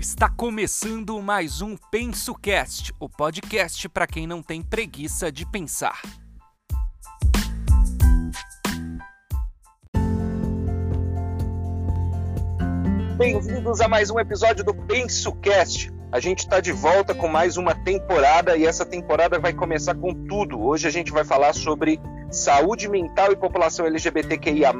Está começando mais um PensoCast, o podcast para quem não tem preguiça de pensar. Bem-vindos a mais um episódio do PensoCast. A gente está de volta com mais uma temporada e essa temporada vai começar com tudo. Hoje a gente vai falar sobre saúde mental e população LGBTQIA,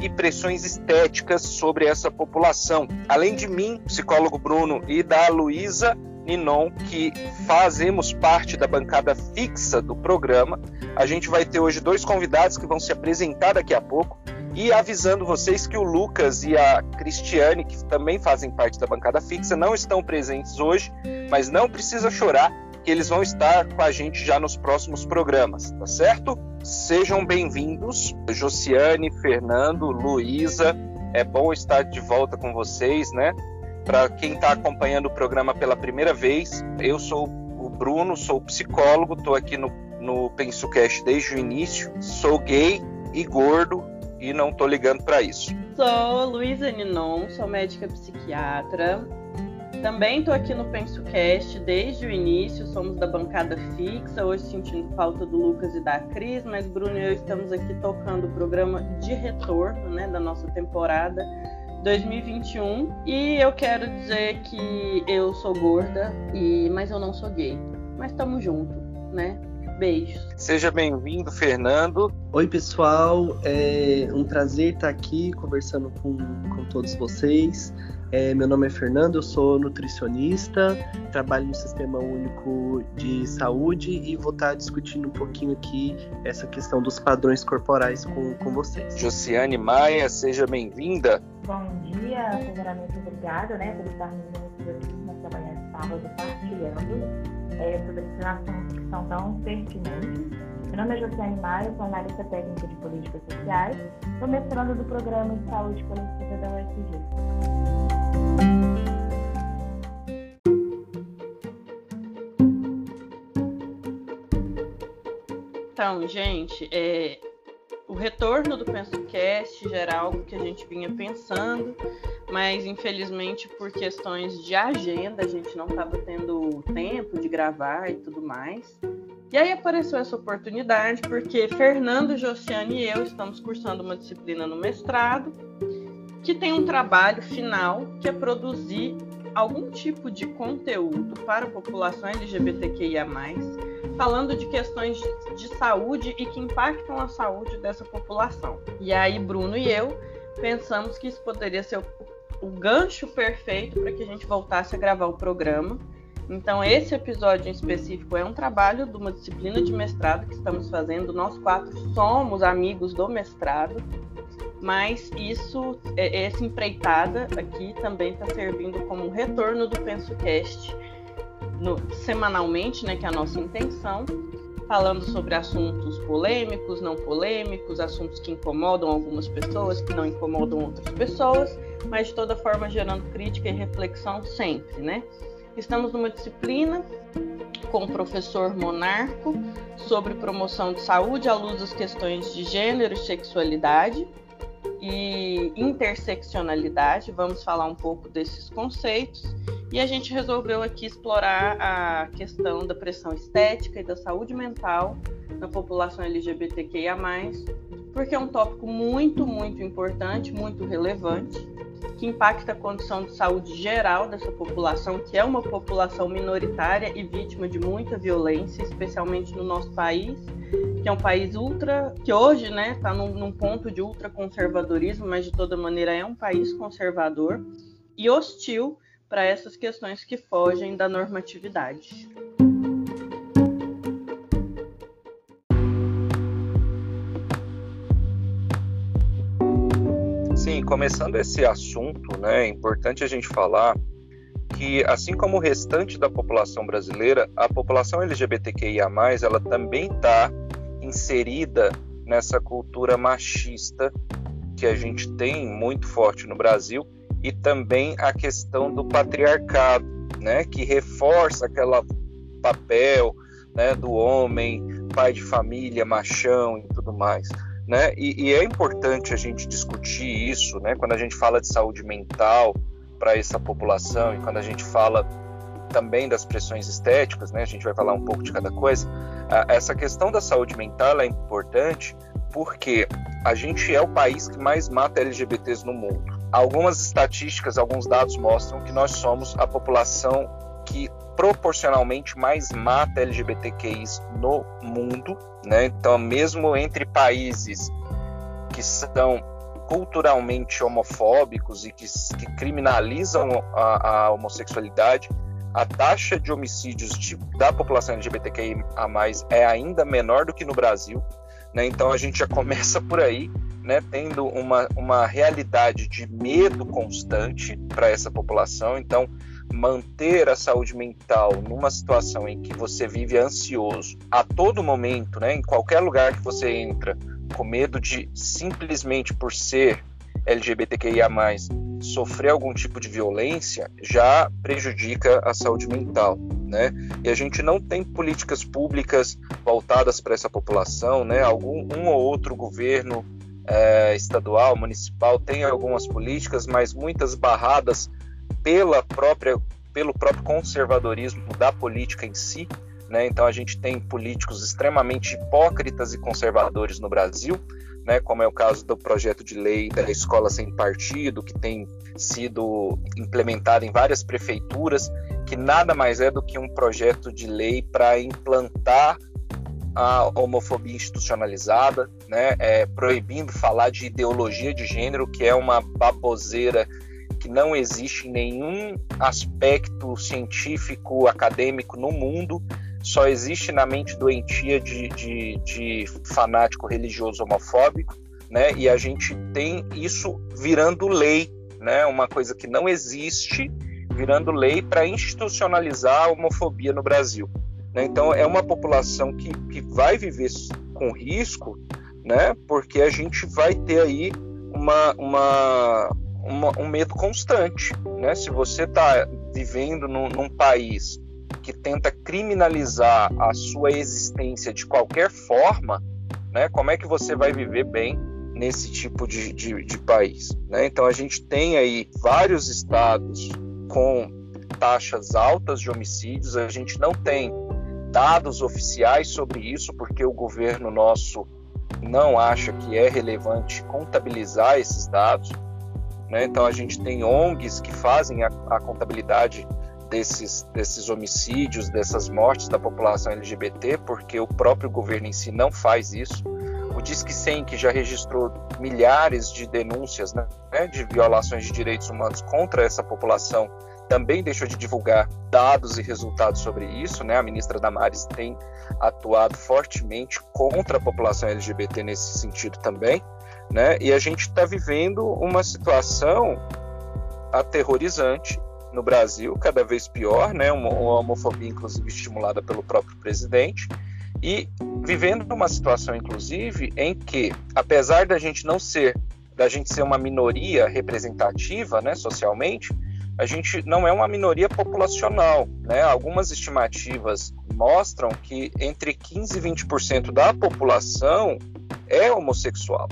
e pressões estéticas sobre essa população. Além de mim, psicólogo Bruno, e da Luísa Ninon, que fazemos parte da bancada fixa do programa, a gente vai ter hoje dois convidados que vão se apresentar daqui a pouco. E avisando vocês que o Lucas e a Cristiane, que também fazem parte da bancada fixa, não estão presentes hoje, mas não precisa chorar, que eles vão estar com a gente já nos próximos programas, tá certo? Sejam bem-vindos, Josiane, Fernando, Luísa. É bom estar de volta com vocês, né? Para quem está acompanhando o programa pela primeira vez, eu sou o Bruno, sou psicólogo, estou aqui no, no PensoCast desde o início. Sou gay e gordo e não estou ligando para isso. Sou Luísa Ninon, sou médica psiquiatra, também estou aqui no PensoCast desde o início, somos da bancada fixa, hoje sentindo falta do Lucas e da Cris, mas Bruno e eu estamos aqui tocando o programa de retorno né, da nossa temporada 2021. E eu quero dizer que eu sou gorda, e mas eu não sou gay. Mas estamos junto, né? Beijos. Seja bem-vindo, Fernando. Oi, pessoal. É um prazer estar aqui conversando com, com todos vocês. É, meu nome é Fernando, eu sou nutricionista, trabalho no Sistema Único de Saúde e vou estar discutindo um pouquinho aqui essa questão dos padrões corporais com, com vocês. Josiane Maia, seja bem-vinda. Bom dia, primeiramente obrigada né, por estar juntos aqui nessa manhã de sábado partilhando é, sobre esses assuntos que são tão pertinentes. Meu nome é Josiane Maia, sou analista técnica de políticas sociais, sou mestrando do Programa de Saúde Coletiva da UFG. Então, gente, é, o retorno do PensoCast já era algo que a gente vinha pensando, mas infelizmente por questões de agenda a gente não estava tendo tempo de gravar e tudo mais. E aí apareceu essa oportunidade porque Fernando, Josiane e eu estamos cursando uma disciplina no mestrado que tem um trabalho final que é produzir algum tipo de conteúdo para a população LGBTQIA+, falando de questões de saúde e que impactam a saúde dessa população. E aí Bruno e eu pensamos que isso poderia ser o, o gancho perfeito para que a gente voltasse a gravar o programa. Então, esse episódio em específico é um trabalho de uma disciplina de mestrado que estamos fazendo. Nós quatro somos amigos do mestrado mas isso, é, essa empreitada aqui também está servindo como um retorno do PensoCast no, semanalmente, né, que é a nossa intenção, falando sobre assuntos polêmicos, não polêmicos, assuntos que incomodam algumas pessoas, que não incomodam outras pessoas, mas de toda forma gerando crítica e reflexão sempre, né? Estamos numa disciplina com o professor Monarco sobre promoção de saúde à luz das questões de gênero e sexualidade e interseccionalidade. Vamos falar um pouco desses conceitos. E a gente resolveu aqui explorar a questão da pressão estética e da saúde mental na população LGBTQIA, porque é um tópico muito, muito importante, muito relevante, que impacta a condição de saúde geral dessa população, que é uma população minoritária e vítima de muita violência, especialmente no nosso país que é um país ultra, que hoje está né, tá num, num ponto de ultraconservadorismo, mas de toda maneira é um país conservador e hostil para essas questões que fogem da normatividade. Começando esse assunto, né, é importante a gente falar que, assim como o restante da população brasileira, a população LGBTQIA+, ela também está inserida nessa cultura machista que a gente tem muito forte no Brasil e também a questão do patriarcado, né, que reforça aquela papel, né, do homem, pai de família, machão e tudo mais, né? E, e é importante a gente discutir isso, né, quando a gente fala de saúde mental, para essa população e quando a gente fala também das pressões estéticas, né, a gente vai falar um pouco de cada coisa, essa questão da saúde mental é importante porque a gente é o país que mais mata LGBTs no mundo. Algumas estatísticas, alguns dados mostram que nós somos a população que proporcionalmente mais mata LGBTQIs no mundo, né? Então, mesmo entre países que são culturalmente homofóbicos e que, que criminalizam a, a, homossexualidade, a taxa de homicídios de, da população LGBTQI a mais é ainda menor do que no Brasil. Né? Então a gente já começa por aí, né? tendo uma, uma realidade de medo constante para essa população. Então, manter a saúde mental numa situação em que você vive ansioso a todo momento, né? em qualquer lugar que você entra, com medo de simplesmente por ser LGBTQIA, sofrer algum tipo de violência, já prejudica a saúde mental. Né? E a gente não tem políticas públicas voltadas para essa população, né? Algum um ou outro governo é, estadual, municipal tem algumas políticas, mas muitas barradas pela própria pelo próprio conservadorismo da política em si, né? Então a gente tem políticos extremamente hipócritas e conservadores no Brasil, né? Como é o caso do projeto de lei da escola sem partido, que tem sido implementado em várias prefeituras, que nada mais é do que um projeto de lei para implantar a homofobia institucionalizada, né? É, proibindo falar de ideologia de gênero, que é uma baboseira que não existe nenhum aspecto científico, acadêmico no mundo, só existe na mente doentia de, de, de fanático religioso homofóbico, né? E a gente tem isso virando lei, né? Uma coisa que não existe, virando lei para institucionalizar a homofobia no Brasil. Né? Então é uma população que, que vai viver com risco, né? Porque a gente vai ter aí uma, uma, uma um medo constante, né? Se você está vivendo num, num país que tenta criminalizar a sua existência de qualquer forma, né, como é que você vai viver bem nesse tipo de, de, de país? Né? Então a gente tem aí vários estados com taxas altas de homicídios, a gente não tem dados oficiais sobre isso, porque o governo nosso não acha que é relevante contabilizar esses dados. Né? Então a gente tem ONGs que fazem a, a contabilidade desses, desses homicídios, dessas mortes da população LGBT, porque o próprio governo em si não faz isso. O Disque 100, que já registrou milhares de denúncias né, de violações de direitos humanos contra essa população, também deixou de divulgar dados e resultados sobre isso. Né? A ministra Damares tem atuado fortemente contra a população LGBT nesse sentido também. Né? E a gente está vivendo uma situação aterrorizante no Brasil, cada vez pior, né? Uma, uma homofobia, inclusive, estimulada pelo próprio presidente. E vivendo uma situação, inclusive, em que, apesar da gente não ser, da gente ser uma minoria representativa, né, socialmente, a gente não é uma minoria populacional, né? Algumas estimativas mostram que entre 15 e 20% da população é homossexual.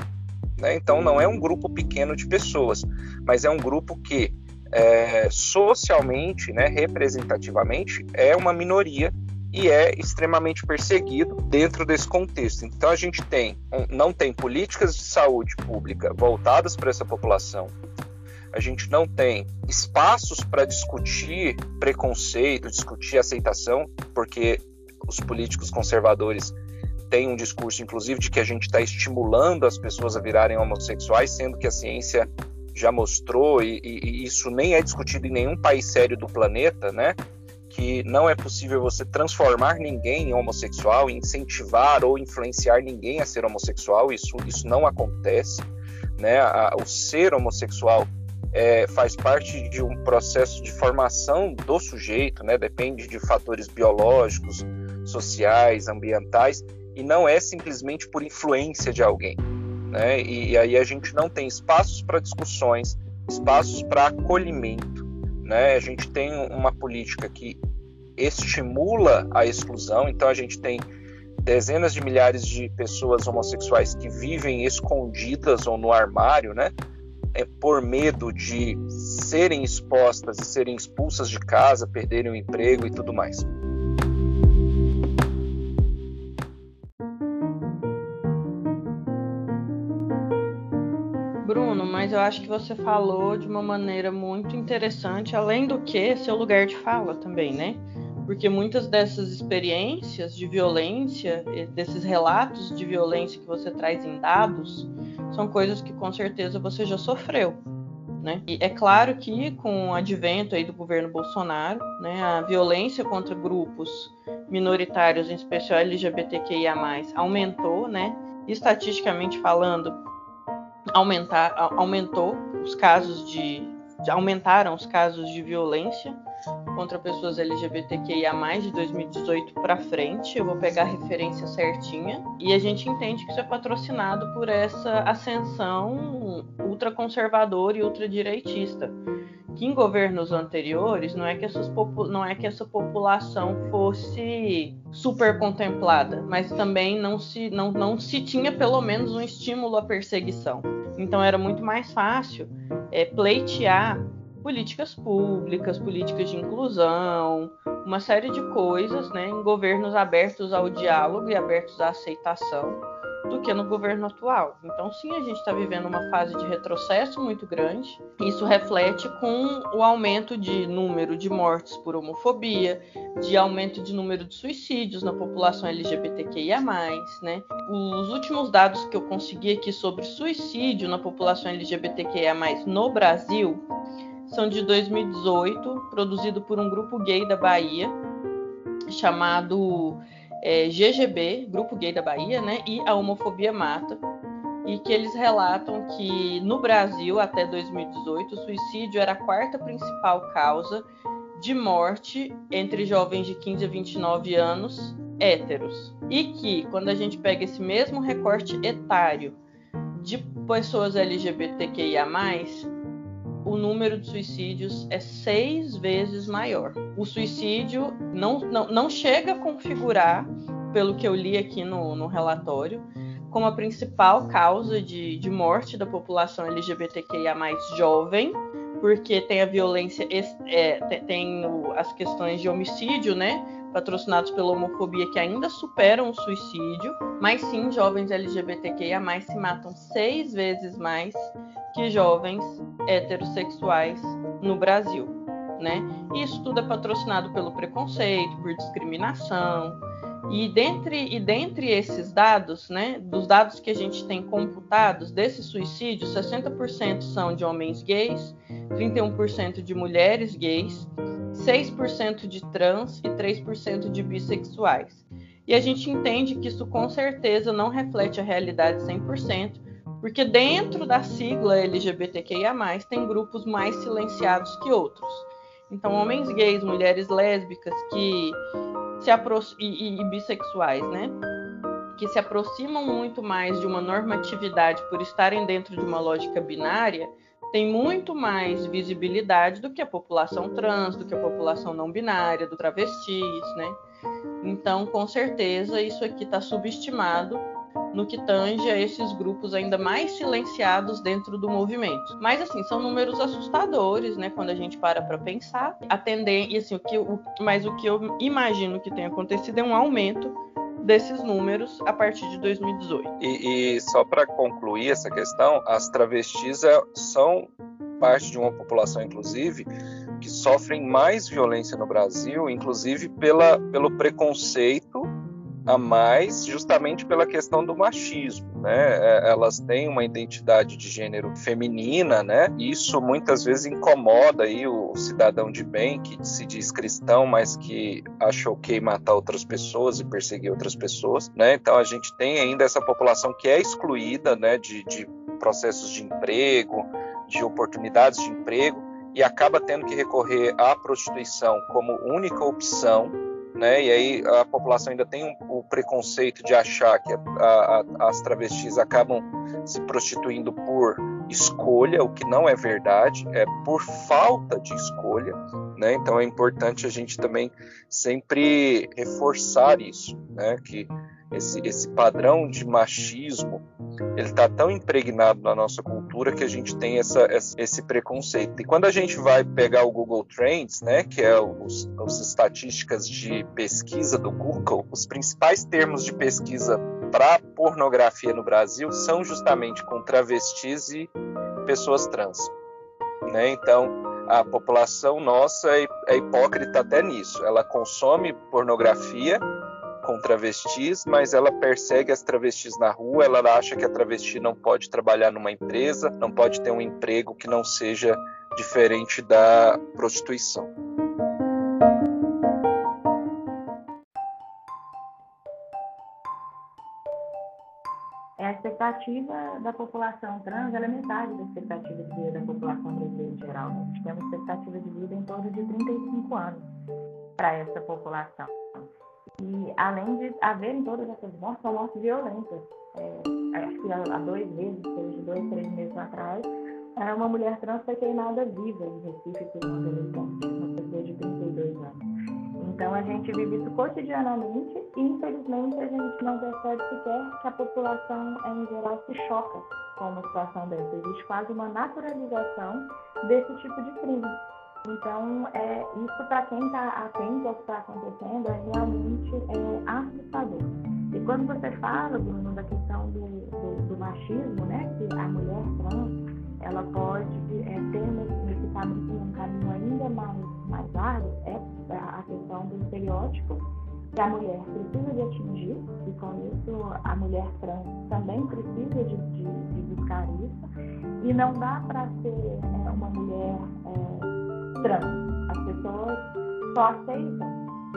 Né? Então não é um grupo pequeno de pessoas, mas é um grupo que é, socialmente, né, representativamente, é uma minoria e é extremamente perseguido dentro desse contexto. Então a gente tem, não tem políticas de saúde pública voltadas para essa população. A gente não tem espaços para discutir preconceito, discutir aceitação, porque os políticos conservadores têm um discurso, inclusive, de que a gente está estimulando as pessoas a virarem homossexuais, sendo que a ciência já mostrou, e, e, isso nem é discutido em nenhum país sério do planeta, né? Que não é possível você transformar ninguém em homossexual, incentivar ou influenciar ninguém a ser homossexual, isso, isso não acontece, né? A, o ser homossexual é, faz parte de um processo de formação do sujeito, né? Depende de fatores biológicos, sociais, ambientais, e não é simplesmente por influência de alguém né? E, e aí a gente não tem espaços para discussões, espaços para acolhimento, né? A gente tem uma política que estimula a exclusão, então a gente tem dezenas de milhares de pessoas homossexuais que vivem escondidas ou no armário, né? é, por medo de serem expostas e serem expulsas de casa, perderem o emprego e tudo mais. Eu acho que você falou de uma maneira muito interessante, além do que seu lugar de fala também, né? Porque muitas dessas experiências de violência, desses relatos de violência que você traz em dados, são coisas que com certeza você já sofreu. Né? E é claro que com o advento aí do governo Bolsonaro, né, a violência contra grupos minoritários, em especial LGBTQIA+, aumentou, né? Estatisticamente falando, aumentar, aumentou os casos de, de aumentaram os casos de violência contra pessoas LGBTQIA de 2018 para frente. Eu vou pegar a referência certinha. E a gente entende que isso é patrocinado por essa ascensão ultraconservadora e ultradireitista. Que em governos anteriores não é que, essas, não é que essa população fosse super contemplada, mas também não se, não, não se tinha pelo menos um estímulo à perseguição. Então era muito mais fácil é, pleitear políticas públicas, políticas de inclusão, uma série de coisas, né, em governos abertos ao diálogo e abertos à aceitação, do que no governo atual. Então, sim, a gente está vivendo uma fase de retrocesso muito grande. Isso reflete com o aumento de número de mortes por homofobia, de aumento de número de suicídios na população LGBTQIA+, né? Os últimos dados que eu consegui aqui sobre suicídio na população LGBTQIA+, no Brasil, são de 2018, produzido por um grupo gay da Bahia, chamado é, GGB, Grupo Gay da Bahia, né? E a Homofobia Mata. E que eles relatam que no Brasil, até 2018, o suicídio era a quarta principal causa de morte entre jovens de 15 a 29 anos héteros. E que, quando a gente pega esse mesmo recorte etário de pessoas LGBTQIA, o número de suicídios é seis vezes maior. O suicídio não, não, não chega a configurar, pelo que eu li aqui no, no relatório, como a principal causa de, de morte da população LGBTQIA mais jovem, porque tem a violência, é, tem as questões de homicídio, né? Patrocinados pela homofobia que ainda superam o suicídio, mas sim, jovens LGBTQIA se matam seis vezes mais que jovens heterossexuais no Brasil, né? Isso tudo é patrocinado pelo preconceito, por discriminação. E dentre, e dentre esses dados, né, dos dados que a gente tem computados desses suicídios, 60% são de homens gays, 31% de mulheres gays, 6% de trans e 3% de bissexuais. E a gente entende que isso com certeza não reflete a realidade 100%, porque dentro da sigla LGBTQIA, tem grupos mais silenciados que outros. Então, homens gays, mulheres lésbicas que se e, e bissexuais, né? Que se aproximam muito mais de uma normatividade por estarem dentro de uma lógica binária, tem muito mais visibilidade do que a população trans, do que a população não binária, do travestis, né? Então, com certeza, isso aqui está subestimado no que tange a esses grupos ainda mais silenciados dentro do movimento. Mas assim, são números assustadores, né, quando a gente para para pensar. Atender e assim, o que o, mas o que eu imagino que tenha acontecido é um aumento desses números a partir de 2018. E, e só para concluir essa questão, as travestis é, são parte de uma população, inclusive, que sofrem mais violência no Brasil, inclusive pela, pelo preconceito a mais justamente pela questão do machismo, né? É, elas têm uma identidade de gênero feminina, né? Isso muitas vezes incomoda aí o cidadão de bem que se diz cristão, mas que acha ok matar outras pessoas e perseguir outras pessoas, né? Então a gente tem ainda essa população que é excluída, né? De, de processos de emprego, de oportunidades de emprego e acaba tendo que recorrer à prostituição como única opção né? E aí a população ainda tem um, o preconceito de achar que a, a, as travestis acabam se prostituindo por escolha, o que não é verdade, é por falta de escolha, né? Então é importante a gente também sempre reforçar isso, né? Que esse, esse padrão de machismo, ele está tão impregnado na nossa cultura que a gente tem essa, esse preconceito. E quando a gente vai pegar o Google Trends, né, que é os, as estatísticas de pesquisa do Google, os principais termos de pesquisa para pornografia no Brasil são justamente com travestis e pessoas trans. Né? Então, a população nossa é, é hipócrita até nisso. Ela consome pornografia com travestis, mas ela persegue as travestis na rua, ela acha que a travesti não pode trabalhar numa empresa, não pode ter um emprego que não seja diferente da prostituição. É a expectativa da população trans ela é metade da expectativa de vida da população brasileira em geral. Né? A gente tem uma expectativa de vida em torno de 35 anos para essa população. E além de haverem todas essas mortes, são mortes violentas. É, acho que há dois meses, de dois, três meses atrás, uma mulher trans foi queimada viva em Recife por uma adolescente, uma pessoa de 32 anos. Então a gente vive isso cotidianamente e infelizmente a gente não percebe sequer que a população em geral se choca com uma situação dessa. Existe quase uma naturalização desse tipo de crime. Então, é, isso para quem está atento ao que está acontecendo é realmente é, assustador. E quando você fala, Bruno, da questão do, do, do machismo, né, que a mulher trans ela pode é, ter nesse caminho, um caminho ainda mais, mais árduo, é a questão do estereótipo que a mulher precisa de atingir, e com isso a mulher trans também precisa de, de, de buscar isso, e não dá para ser é, uma mulher é, trans. As pessoas só aceitam,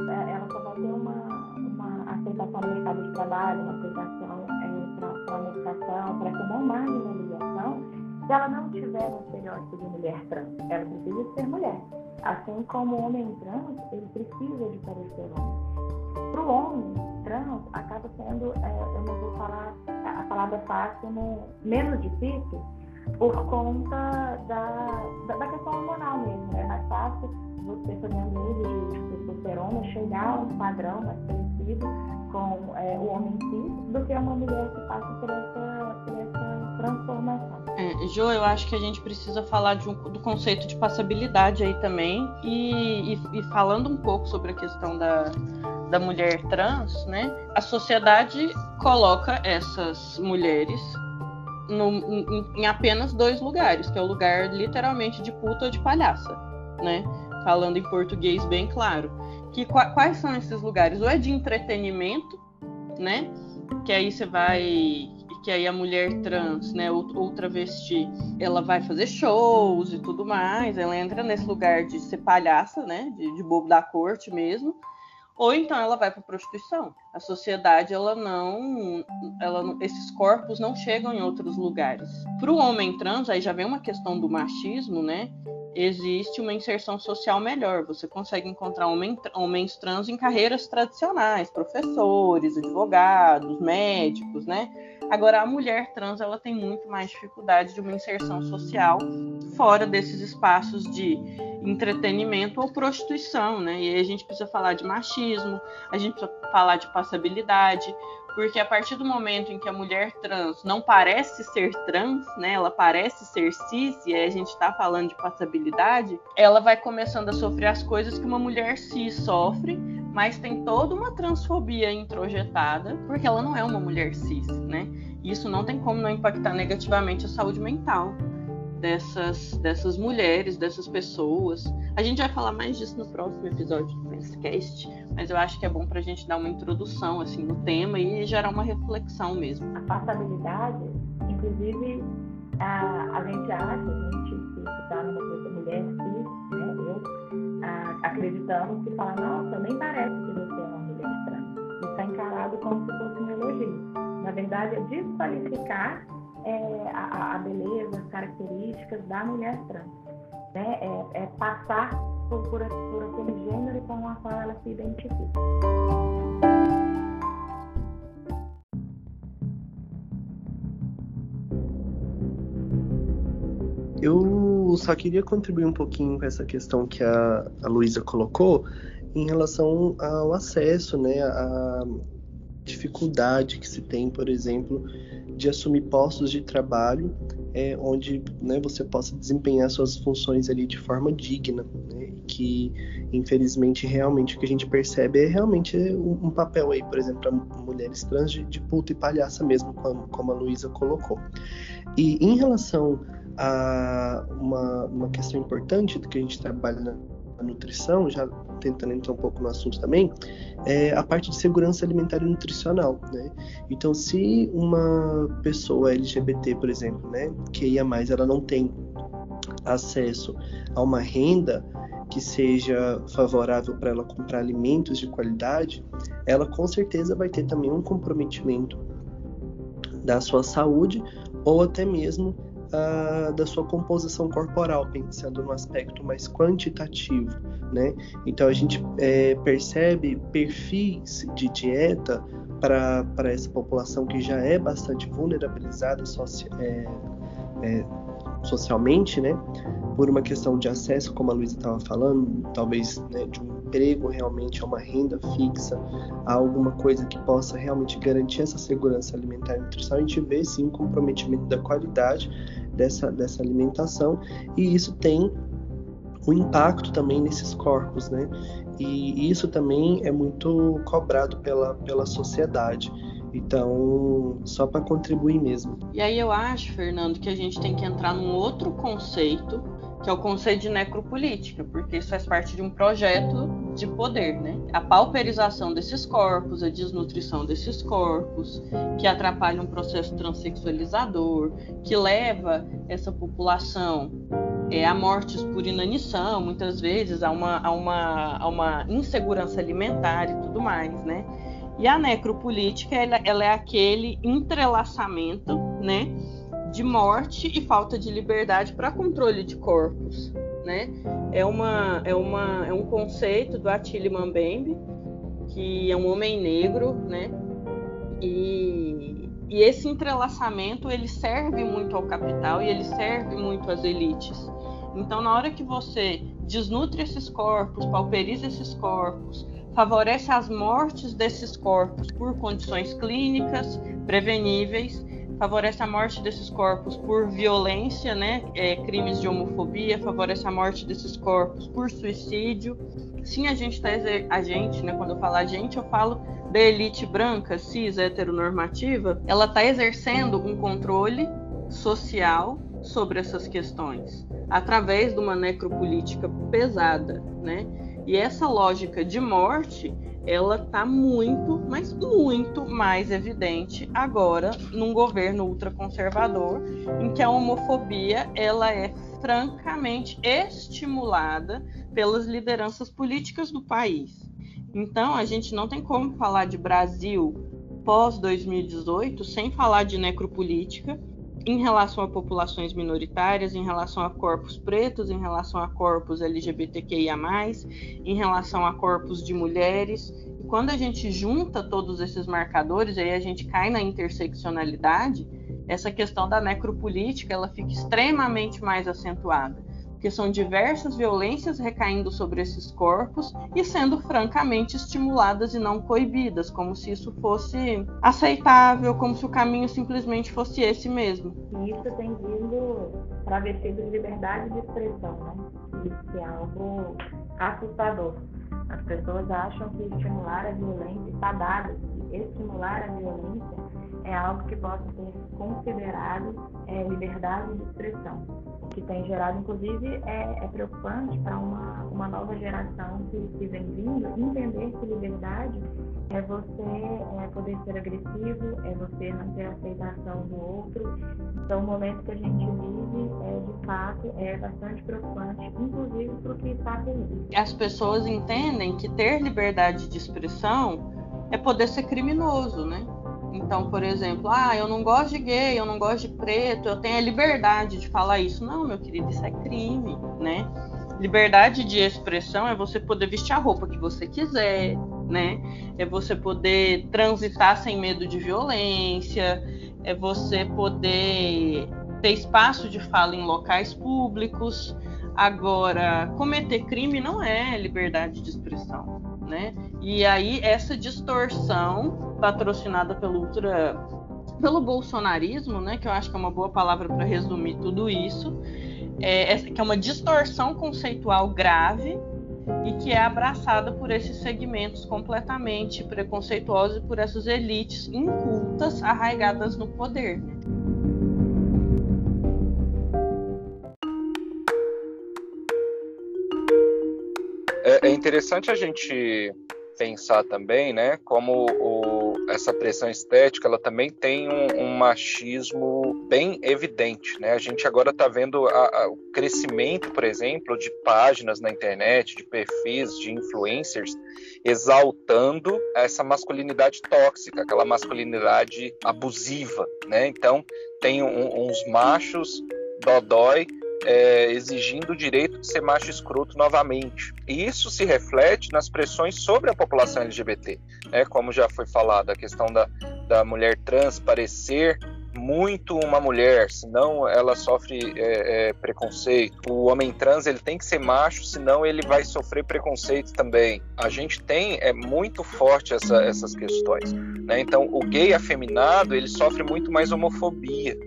é, ela só vai ter uma, uma aceitação no mercado de trabalho, uma aceitação é, para a medicação, para essa não marginalização, se ela não tiver um estereótipo de mulher trans. Ela precisa ser mulher. Assim como o homem trans, ele precisa de parecer homem. Para o homem trans, acaba sendo, é, eu não vou falar a palavra fácil, menos difícil, por conta da, da, da questão hormonal mesmo. É mais fácil você fazendo uso de testosterona chegar a um padrão mais parecido com é, o homem cis do que uma mulher que passa por essa, por essa transformação. É, jo, eu acho que a gente precisa falar um, do conceito de passabilidade aí também e, e, e falando um pouco sobre a questão da, da mulher trans, né? A sociedade coloca essas mulheres no, em, em, apenas dois lugares, que é o lugar literalmente de puta ou de palhaça, né? Falando em português bem claro. Que quais são esses lugares? Ou é de entretenimento, né? Que aí você vai que aí a mulher trans, né, ou, ou travesti, ela vai fazer shows e tudo mais, ela entra nesse lugar de ser palhaça, né, de, de bobo da corte mesmo, ou então ela vai para prostituição. A sociedade ela não, ela, esses corpos não chegam em outros lugares. Para o homem trans aí já vem uma questão do machismo, né? Existe uma inserção social melhor. Você consegue encontrar homem, homens trans em carreiras tradicionais, professores, advogados, médicos, né? Agora a mulher trans ela tem muito mais dificuldade de uma inserção social fora desses espaços de entretenimento ou prostituição, né? E aí a gente precisa falar de machismo, a gente precisa falar de passabilidade, porque a partir do momento em que a mulher trans não parece ser trans, né? Ela parece ser cis, e aí a gente está falando de passabilidade, ela vai começando a sofrer as coisas que uma mulher cis sofre, mas tem toda uma transfobia introjetada, porque ela não é uma mulher cis, né? Isso não tem como não impactar negativamente a saúde mental dessas, dessas mulheres, dessas pessoas. A gente vai falar mais disso no próximo episódio do Penscast, mas eu acho que é bom para a gente dar uma introdução assim no tema e gerar uma reflexão mesmo. A passabilidade, inclusive, a, a gente acha, a gente que está numa a, acreditamos que fala, nossa, nem parece que você é uma mulher trans. Isso é encarado como se fosse um elogio. Na verdade, é desqualificar é, a, a, beleza, as características da mulher trans. Né? É, é passar por, por, por aquele gênero com o qual ela se identifica. Eu só queria contribuir um pouquinho com essa questão que a, a Luísa colocou em relação ao acesso, né, a, dificuldade que se tem, por exemplo, de assumir postos de trabalho é, onde né, você possa desempenhar suas funções ali de forma digna, né, que infelizmente realmente o que a gente percebe é realmente um, papel aí, por exemplo, para mulheres trans de, de puta e palhaça mesmo, como, como a Luísa colocou. E em relação a uma, uma questão importante do que a gente trabalha na nutrição, já tentando entrar um pouco no assunto também, é a parte de segurança alimentar e nutricional, né? Então, se uma pessoa LGBT, por exemplo, né, que ia mais, ela não tem acesso a uma renda que seja favorável para ela comprar alimentos de qualidade, ela com certeza vai ter também um comprometimento da sua saúde ou até mesmo uh, da sua composição corporal, pensando no aspecto mais quantitativo, né? Então a gente é, percebe perfis de dieta para essa população que já é bastante vulnerabilizada é, é, socialmente, né? Por uma questão de acesso, como a Luísa estava falando, talvez né, de um emprego realmente, a uma renda fixa, a alguma coisa que possa realmente garantir essa segurança alimentar e nutrição, a gente vê sim um comprometimento da qualidade dessa, dessa alimentação e isso tem um impacto também nesses corpos, né? E isso também é muito cobrado pela, pela sociedade. Então, só para contribuir mesmo. E aí eu acho, Fernando, que a gente tem que entrar num outro conceito que é o conceito de necropolítica, porque isso faz parte de um projeto de poder, né? A pauperização desses corpos, a desnutrição desses corpos, que atrapalha um processo transexualizador, que leva essa população é, a mortes por inanição, muitas vezes, a uma, a, uma, a uma insegurança alimentar e tudo mais, né? E a necropolítica, ela, ela é aquele entrelaçamento, né? De morte e falta de liberdade para controle de corpos, né? É uma é uma é um conceito do Attila Mbembe, que é um homem negro, né? E, e esse entrelaçamento ele serve muito ao capital e ele serve muito às elites. Então, na hora que você desnutre esses corpos, pauperiza esses corpos, favorece as mortes desses corpos por condições clínicas preveníveis, favorece a morte desses corpos por violência, né, é, crimes de homofobia, favorece a morte desses corpos por suicídio. Sim, a gente está a gente, né, quando eu falo a gente, eu falo da elite branca, cis, heteronormativa, ela está exercendo um controle social sobre essas questões através de uma necropolítica pesada, né? E essa lógica de morte ela está muito, mas muito mais evidente agora num governo ultraconservador, em que a homofobia ela é francamente estimulada pelas lideranças políticas do país. Então, a gente não tem como falar de Brasil pós 2018 sem falar de necropolítica em relação a populações minoritárias, em relação a corpos pretos, em relação a corpos LGBTQIA, em relação a corpos de mulheres. E quando a gente junta todos esses marcadores, aí a gente cai na interseccionalidade, essa questão da necropolítica ela fica extremamente mais acentuada porque são diversas violências recaindo sobre esses corpos e sendo francamente estimuladas e não coibidas, como se isso fosse aceitável, como se o caminho simplesmente fosse esse mesmo. E isso tem vindo travestido de liberdade de expressão, né? Isso é algo assustador. As pessoas acham que estimular a violência está dado, que estimular a violência é algo que possa ser considerado é, liberdade de expressão. Que tem gerado, inclusive, é, é preocupante para uma, uma nova geração que, que vem vindo entender que liberdade é você é, poder ser agressivo, é você não ter aceitação do outro. Então, o momento que a gente vive, é, de fato, é bastante preocupante, inclusive para o que está por As pessoas entendem que ter liberdade de expressão é poder ser criminoso, né? Então, por exemplo, ah, eu não gosto de gay, eu não gosto de preto, eu tenho a liberdade de falar isso. Não, meu querido, isso é crime, né? Liberdade de expressão é você poder vestir a roupa que você quiser, né? É você poder transitar sem medo de violência, é você poder ter espaço de fala em locais públicos. Agora, cometer crime não é liberdade de expressão né? E aí essa distorção patrocinada pelo ultra pelo bolsonarismo, né, que eu acho que é uma boa palavra para resumir tudo isso, é, é, que é uma distorção conceitual grave e que é abraçada por esses segmentos completamente preconceituosos e por essas elites incultas arraigadas no poder. É, é interessante a gente pensar também, né, como o, essa pressão estética, ela também tem um, um, machismo bem evidente, né? A gente agora está vendo a, a, o crescimento, por exemplo, de páginas na internet, de perfis, de influencers, exaltando essa masculinidade tóxica, aquela masculinidade abusiva, né? Então tem um, uns machos dodói é, exigindo o direito de ser macho escroto novamente. E isso se reflete nas pressões sobre a população LGBT, né? como já foi falado, a questão da, da mulher trans parecer muito uma mulher, senão ela sofre é, é, preconceito. O homem trans ele tem que ser macho, senão ele vai sofrer preconceito também. A gente tem é muito forte essa, essas questões. Né? Então, o gay afeminado ele sofre muito mais homofobia.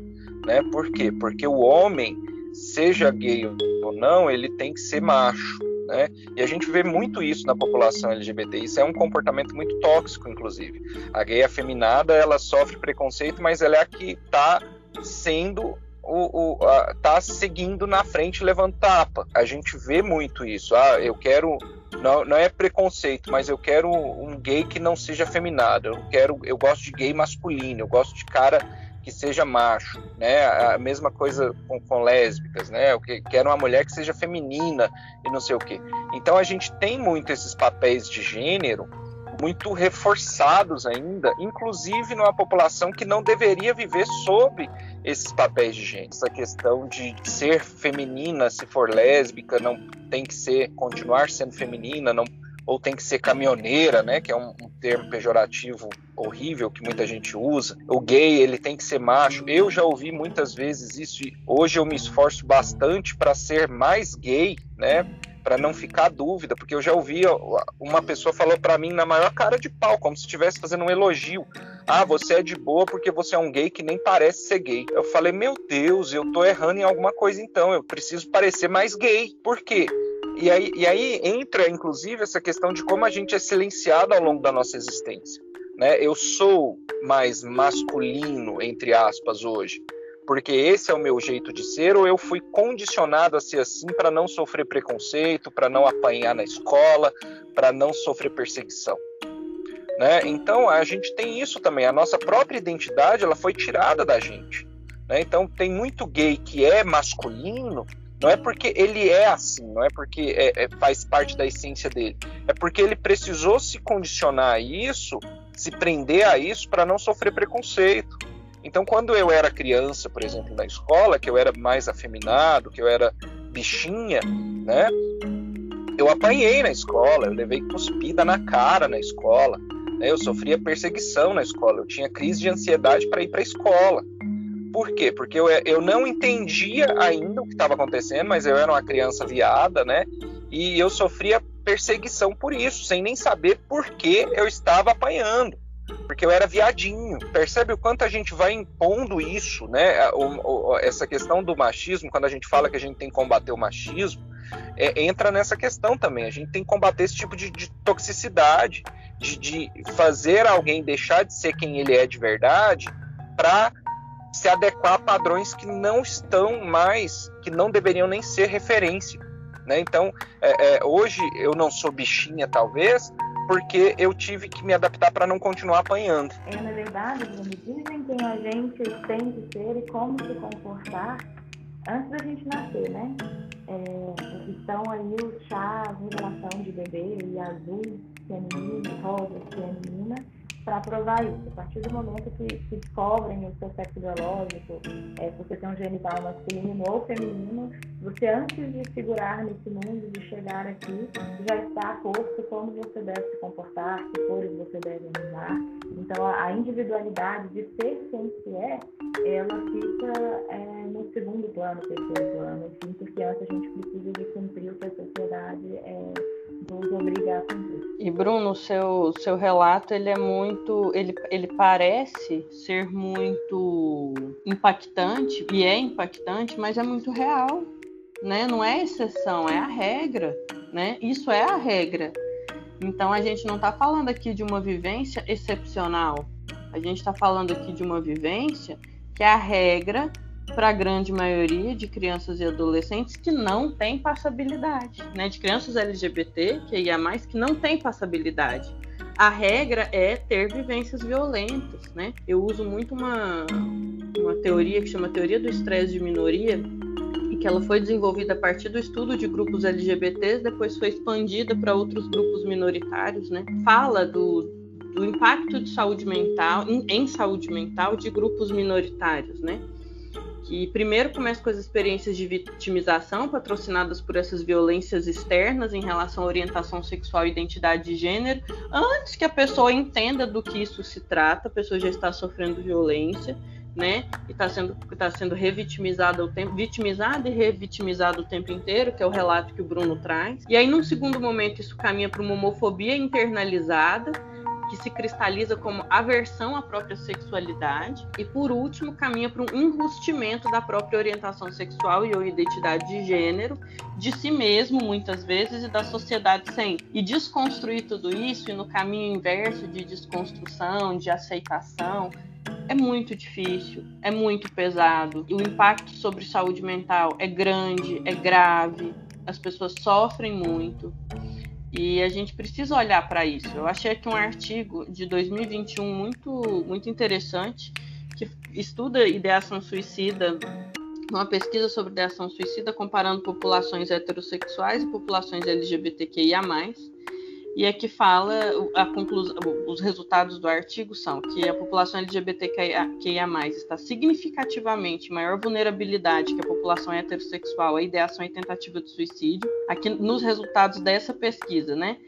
Né? Por quê? Porque o homem seja gay ou não, ele tem que ser macho. Né? E a gente vê muito isso na população LGBT. Isso é um comportamento muito tóxico, inclusive. A gay afeminada, ela sofre preconceito, mas ela é a que está sendo o, o a, tá seguindo na frente levando tapa. A gente vê muito isso. Ah, eu quero não, não é preconceito, mas eu quero um gay que não seja afeminado. Eu quero, eu gosto de gay masculino. Eu gosto de cara que seja macho, né? A mesma coisa com, com lésbicas, né? Eu quero uma mulher que seja feminina e não sei o quê. Então a gente tem muito esses papéis de gênero muito reforçados ainda, inclusive numa população que não deveria viver sob esses papéis de gênero. Essa questão de ser feminina, se for lésbica, não tem que ser continuar sendo feminina, não ou tem que ser caminhoneira, né, que é um, um, termo pejorativo horrível que muita gente usa. O gay, ele tem que ser macho. Eu já ouvi muitas vezes isso e hoje eu me esforço bastante para ser mais gay, né, para não ficar dúvida, porque eu já ouvi uma pessoa falou para mim na maior cara de pau, como se estivesse fazendo um elogio. Ah, você é de boa porque você é um gay que nem parece ser gay. Eu falei, meu Deus, eu tô errando em alguma coisa então, eu preciso parecer mais gay. Por quê? E aí, e aí entra, inclusive, essa questão de como a gente é silenciado ao longo da nossa existência. Né? Eu sou mais masculino, entre aspas, hoje, porque esse é o meu jeito de ser, ou eu fui condicionado a ser assim para não sofrer preconceito, para não apanhar na escola, para não sofrer perseguição. Né? Então a gente tem isso também. A nossa própria identidade ela foi tirada da gente. Né? Então tem muito gay que é masculino não é porque ele é assim, não é porque é, é, faz parte da essência dele. É porque ele precisou se condicionar a isso, se prender a isso para não sofrer preconceito. Então, quando eu era criança, por exemplo, na escola, que eu era mais afeminado, que eu era bichinha, né? Eu apanhei na escola, eu levei cuspida na cara na escola? Eu sofria perseguição na escola, eu tinha crise de ansiedade para ir para a escola. Por quê? Porque eu, eu não entendia ainda o que estava acontecendo, mas eu era uma criança viada, né? E eu sofria perseguição por isso, sem nem saber por que eu estava apanhando. Porque eu era viadinho. Percebe o quanto a gente vai impondo isso, né? O, o, essa questão do machismo, quando a gente fala que a gente tem que combater o machismo, é, entra nessa questão também. A gente tem que combater esse tipo de, de toxicidade, de, de fazer alguém deixar de ser quem ele é de verdade para se adequar a padrões que não estão mais, que não deveriam nem ser referência. Né? Então, é, é, hoje eu não sou bichinha, talvez, porque eu tive que me adaptar para não continuar apanhando. É, na verdade, dizem quem a gente tem que ser e como se comportar antes da gente nascer, né? É, estão aí o chá, a revelação de bebê, e azul, feminino, rosa, feminina, para provar isso. A partir do momento que, descobrem o seu sexo biológico, é, você tem um genital masculino ou feminino, você antes de figurar nesse mundo, de chegar aqui, já está posto como você deve se comportar, que cores você deve usar. Então a individualidade de ser quem se é, ela fica é, no segundo plano, terceiro plano, assim, porque antes a gente precisa de cumprir o que a sociedade é, nos nos obriga a cumprir. E Bruno, seu seu relato ele é muito, ele, ele parece ser muito impactante e é impactante, mas é muito real, né? Não é exceção, é a regra, né? Isso é a regra. Então a gente não está falando aqui de uma vivência excepcional. A gente está falando aqui de uma vivência que é a regra para a grande maioria de crianças e adolescentes que não tem passabilidade, né? De crianças LGBT, que ia mais que não tem passabilidade. A regra é ter vivências violentas, né? Eu uso muito uma, uma teoria que chama teoria do estresse de minoria, e que ela foi desenvolvida a partir do estudo de grupos LGBTs, depois foi expandida para outros grupos minoritários, né? Fala do, do impacto de saúde mental, em, em saúde mental de grupos minoritários, né? Que primeiro começa com as experiências de vitimização patrocinadas por essas violências externas em relação à orientação sexual e identidade de gênero, antes que a pessoa entenda do que isso se trata, a pessoa já está sofrendo violência, né? E está sendo, tá sendo revitimizada o tempo, vitimizada e revitimizada o tempo inteiro, que é o relato que o Bruno traz. E aí, num segundo momento, isso caminha para uma homofobia internalizada, que se cristaliza como aversão à própria sexualidade e por último caminha para um enrustimento da própria orientação sexual e ou identidade de gênero de si mesmo muitas vezes e da sociedade sem e desconstruir tudo isso e no caminho inverso de desconstrução de aceitação é muito difícil, é muito pesado. E o impacto sobre saúde mental é grande, é grave, as pessoas sofrem muito. E a gente precisa olhar para isso. Eu achei aqui um artigo de 2021 muito, muito interessante que estuda ideação suicida, uma pesquisa sobre ideação suicida comparando populações heterossexuais e populações LGBTQIA+. E aqui fala a conclusão, os resultados do artigo são que a população LGBTQIA+ está significativamente maior vulnerabilidade que a população heterossexual à ideação e tentativa de suicídio. Aqui nos resultados dessa pesquisa, né?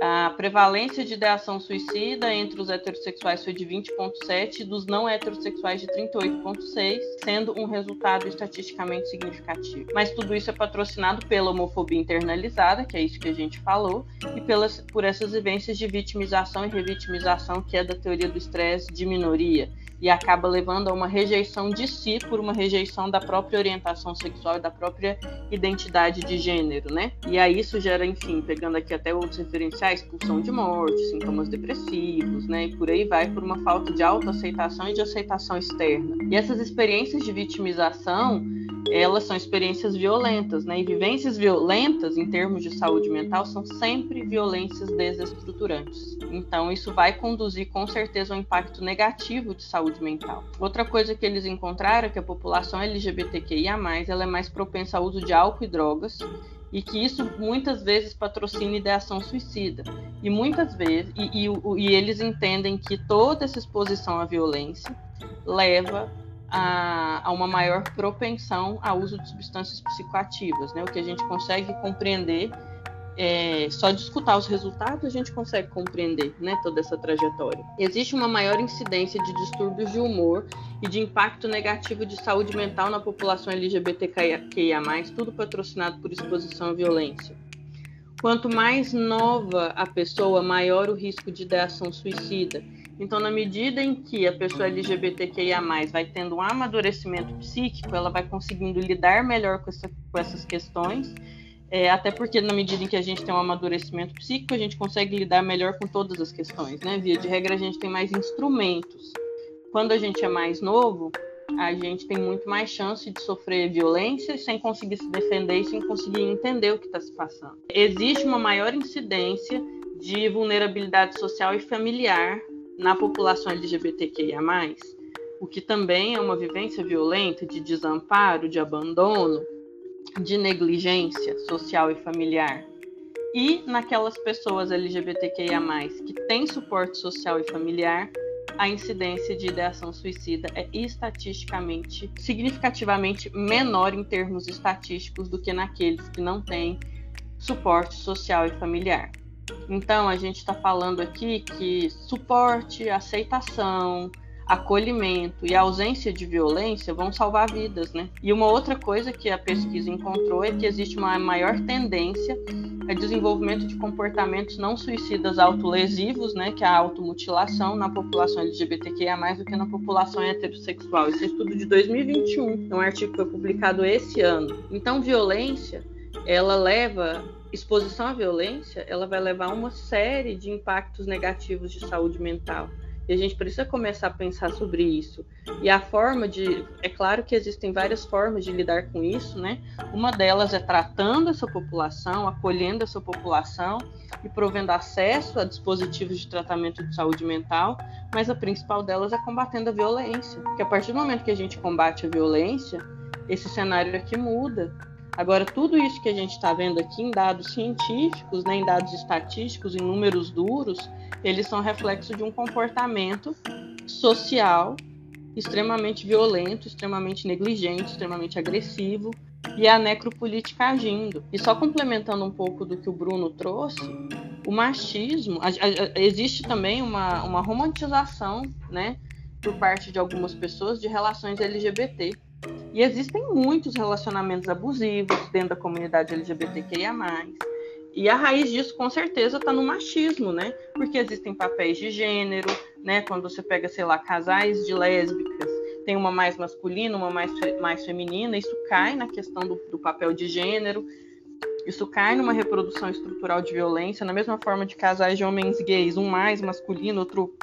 A prevalência de ideação suicida entre os heterossexuais foi de 20,7 e dos não heterossexuais de 38,6, sendo um resultado estatisticamente significativo. Mas tudo isso é patrocinado pela homofobia internalizada, que é isso que a gente falou, e pelas, por essas vivências de vitimização e revitimização, que é da teoria do estresse de minoria e acaba levando a uma rejeição de si por uma rejeição da própria orientação sexual e da própria identidade de gênero, né? E aí isso gera, enfim, pegando aqui até outros referenciais, expulsão de morte, sintomas depressivos, né? E por aí vai por uma falta de autoaceitação e de aceitação externa. E essas experiências de vitimização elas são experiências violentas, né? E vivências violentas, em termos de saúde mental, são sempre violências desestruturantes. Então, isso vai conduzir com certeza a um impacto negativo de saúde mental. Outra coisa que eles encontraram é que a população LGBTQIA+, ela é mais propensa ao uso de álcool e drogas, e que isso muitas vezes patrocina ideação suicida. E muitas vezes, e, e, e eles entendem que toda essa exposição à violência leva a, a, uma maior propensão ao uso de substâncias psicoativas, né? O que a gente consegue compreender é, só de escutar os resultados a gente consegue compreender né, toda essa trajetória. Existe uma maior incidência de distúrbios de humor e de impacto negativo de saúde mental na população LGBTQIA+, tudo patrocinado por exposição à violência. Quanto mais nova a pessoa, maior o risco de ideação suicida então, na medida em que a pessoa LGBTQIA, vai tendo um amadurecimento psíquico, ela vai conseguindo lidar melhor com, essa, com essas questões. É, até porque, na medida em que a gente tem um amadurecimento psíquico, a gente consegue lidar melhor com todas as questões. Né? Via de regra, a gente tem mais instrumentos. Quando a gente é mais novo, a gente tem muito mais chance de sofrer violência sem conseguir se defender e sem conseguir entender o que está se passando. Existe uma maior incidência de vulnerabilidade social e familiar na população LGBTQIA+, o que também é uma vivência violenta de desamparo, de abandono, de negligência social e familiar. E naquelas pessoas LGBTQIA+, que têm suporte social e familiar, a incidência de ideação suicida é estatisticamente, significativamente menor em termos estatísticos do que naqueles que não têm suporte social e familiar. Então, a gente está falando aqui que suporte, aceitação, acolhimento e ausência de violência vão salvar vidas, né? E uma outra coisa que a pesquisa encontrou é que existe uma maior tendência a desenvolvimento de comportamentos não suicidas autolesivos, né, que é a automutilação na população LGBTQIA+, do que na população heterossexual. Esse estudo de 2021, é um artigo que foi publicado esse ano. Então, violência, ela leva exposição à violência, ela vai levar uma série de impactos negativos de saúde mental. E a gente precisa começar a pensar sobre isso. E a forma de. É claro que existem várias formas de lidar com isso, né? Uma delas é tratando essa população, acolhendo essa população e provendo acesso a dispositivos de tratamento de saúde mental, mas a principal delas é combatendo a violência. Porque a partir do momento que a gente combate a violência, esse cenário aqui muda. Agora, tudo isso que a gente está vendo aqui em dados científicos, né, em dados estatísticos, em números duros, eles são reflexo de um comportamento social extremamente violento, extremamente negligente, extremamente agressivo, e a necropolítica agindo. E só complementando um pouco do que o Bruno trouxe, o machismo, a, a, existe também uma, uma romantização, né, por parte de algumas pessoas de relações LGBT. E existem muitos relacionamentos abusivos dentro da comunidade LGBTQIA. E a raiz disso, com certeza, está no machismo, né? Porque existem papéis de gênero, né? Quando você pega, sei lá, casais de lésbicas, tem uma mais masculina, uma mais, mais feminina, isso cai na questão do, do papel de gênero. Isso cai numa reprodução estrutural de violência, na mesma forma de casais de homens gays, um mais masculino, outro,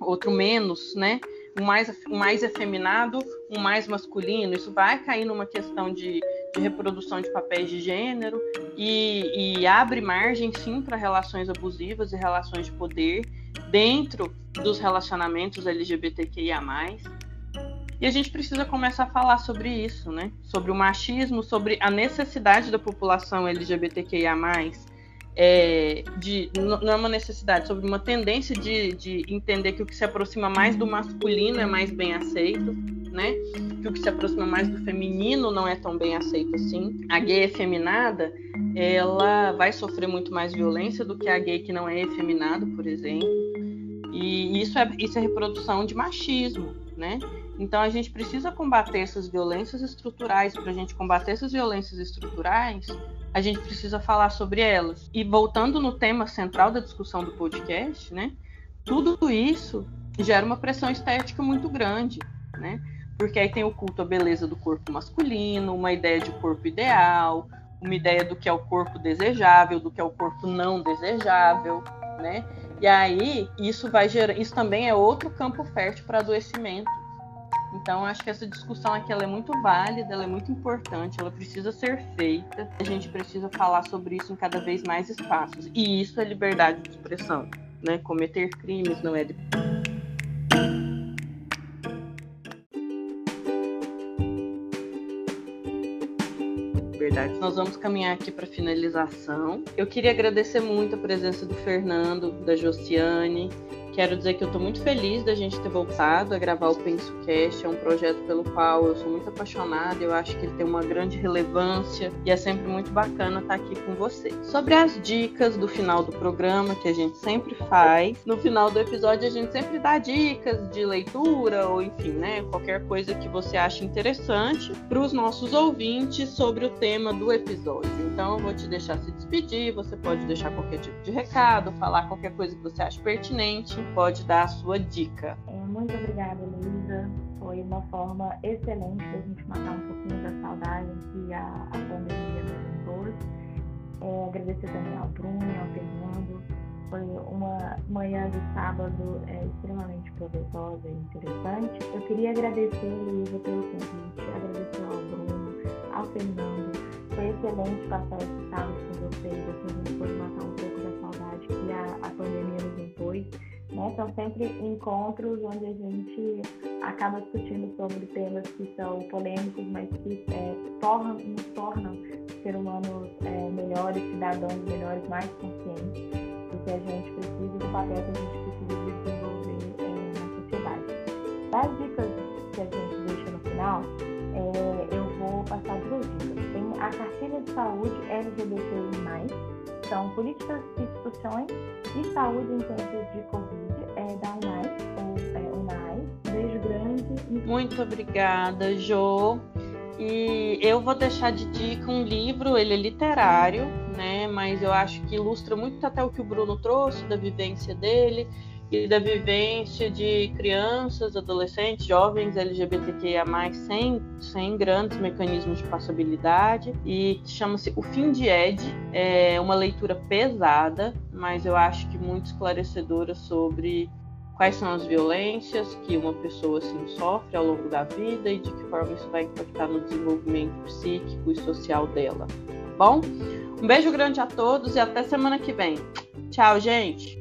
outro menos, né? Um mais, um mais efeminado, um mais masculino. Isso vai cair numa questão de, de reprodução de papéis de gênero e, e abre margem, sim, para relações abusivas e relações de poder dentro dos relacionamentos LGBTQIA. E a gente precisa começar a falar sobre isso, né? Sobre o machismo, sobre a necessidade da população LGBTQIA é, de, não é uma necessidade, sobre uma tendência de, de entender que o que se aproxima mais do masculino é mais bem aceito, né? Que o que se aproxima mais do feminino não é tão bem aceito assim. A gay efeminada, ela vai sofrer muito mais violência do que a gay que não é efeminada, por exemplo. E isso é, isso é reprodução de machismo, né? Então a gente precisa combater essas violências estruturais. Para a gente combater essas violências estruturais, a gente precisa falar sobre elas. E voltando no tema central da discussão do podcast, né? Tudo isso gera uma pressão estética muito grande, né? Porque aí tem o culto à beleza do corpo masculino, uma ideia de corpo ideal, uma ideia do que é o corpo desejável, do que é o corpo não desejável, né? E aí isso vai gerar, isso também é outro campo fértil para adoecimento então, acho que essa discussão aqui é muito válida, é muito importante, ela precisa ser feita. A gente precisa falar sobre isso em cada vez mais espaços. E isso é liberdade de expressão. Né? Cometer crimes não é. Nós vamos caminhar aqui para finalização. Eu queria agradecer muito a presença do Fernando, da Josiane, Quero dizer que eu estou muito feliz da gente ter voltado a gravar o PensoCast. É um projeto pelo qual eu sou muito apaixonada. Eu acho que ele tem uma grande relevância e é sempre muito bacana estar aqui com você. Sobre as dicas do final do programa, que a gente sempre faz, no final do episódio a gente sempre dá dicas de leitura ou enfim, né, qualquer coisa que você ache interessante para os nossos ouvintes sobre o tema do episódio. Então eu vou te deixar se despedir. Você pode deixar qualquer tipo de recado, falar qualquer coisa que você ache pertinente pode dar a sua dica. É, muito obrigada, Luísa. Foi uma forma excelente da gente matar um pouquinho da saudade que a, a pandemia nos. É, agradecer também ao Bruno e ao Fernando. Foi uma manhã de sábado é, extremamente proveitosa e interessante. Eu queria agradecer, Luísa, pelo convite, agradecer ao Bruno, ao Fernando. Foi excelente passar esse sábado com vocês, assim, a gente pôde matar um pouco da saudade que a, a pandemia nos impôs. Né? São sempre encontros onde a gente acaba discutindo sobre temas que são polêmicos, mas que é, tornam, nos tornam seres humanos é, melhores, cidadãos melhores, mais conscientes do que a gente precisa, do papel que a gente precisa desenvolver é, na sociedade. Das dicas que a gente deixa no final, é, eu vou passar duas dicas. Tem a cartilha de saúde LGBTI+, são políticas e instituições de saúde em tempos de Covid, é, da UNAI, ou é, UNAI, Muito obrigada, Jo. E eu vou deixar de dica um livro, ele é literário, né? Mas eu acho que ilustra muito até o que o Bruno trouxe da vivência dele e da vivência de crianças, adolescentes, jovens LGBTQIA+, sem, sem grandes mecanismos de passabilidade, e chama-se O Fim de Ed. É uma leitura pesada, mas eu acho que muito esclarecedora sobre quais são as violências que uma pessoa assim sofre ao longo da vida e de que forma isso vai impactar no desenvolvimento psíquico e social dela. Tá bom? Um beijo grande a todos e até semana que vem. Tchau, gente!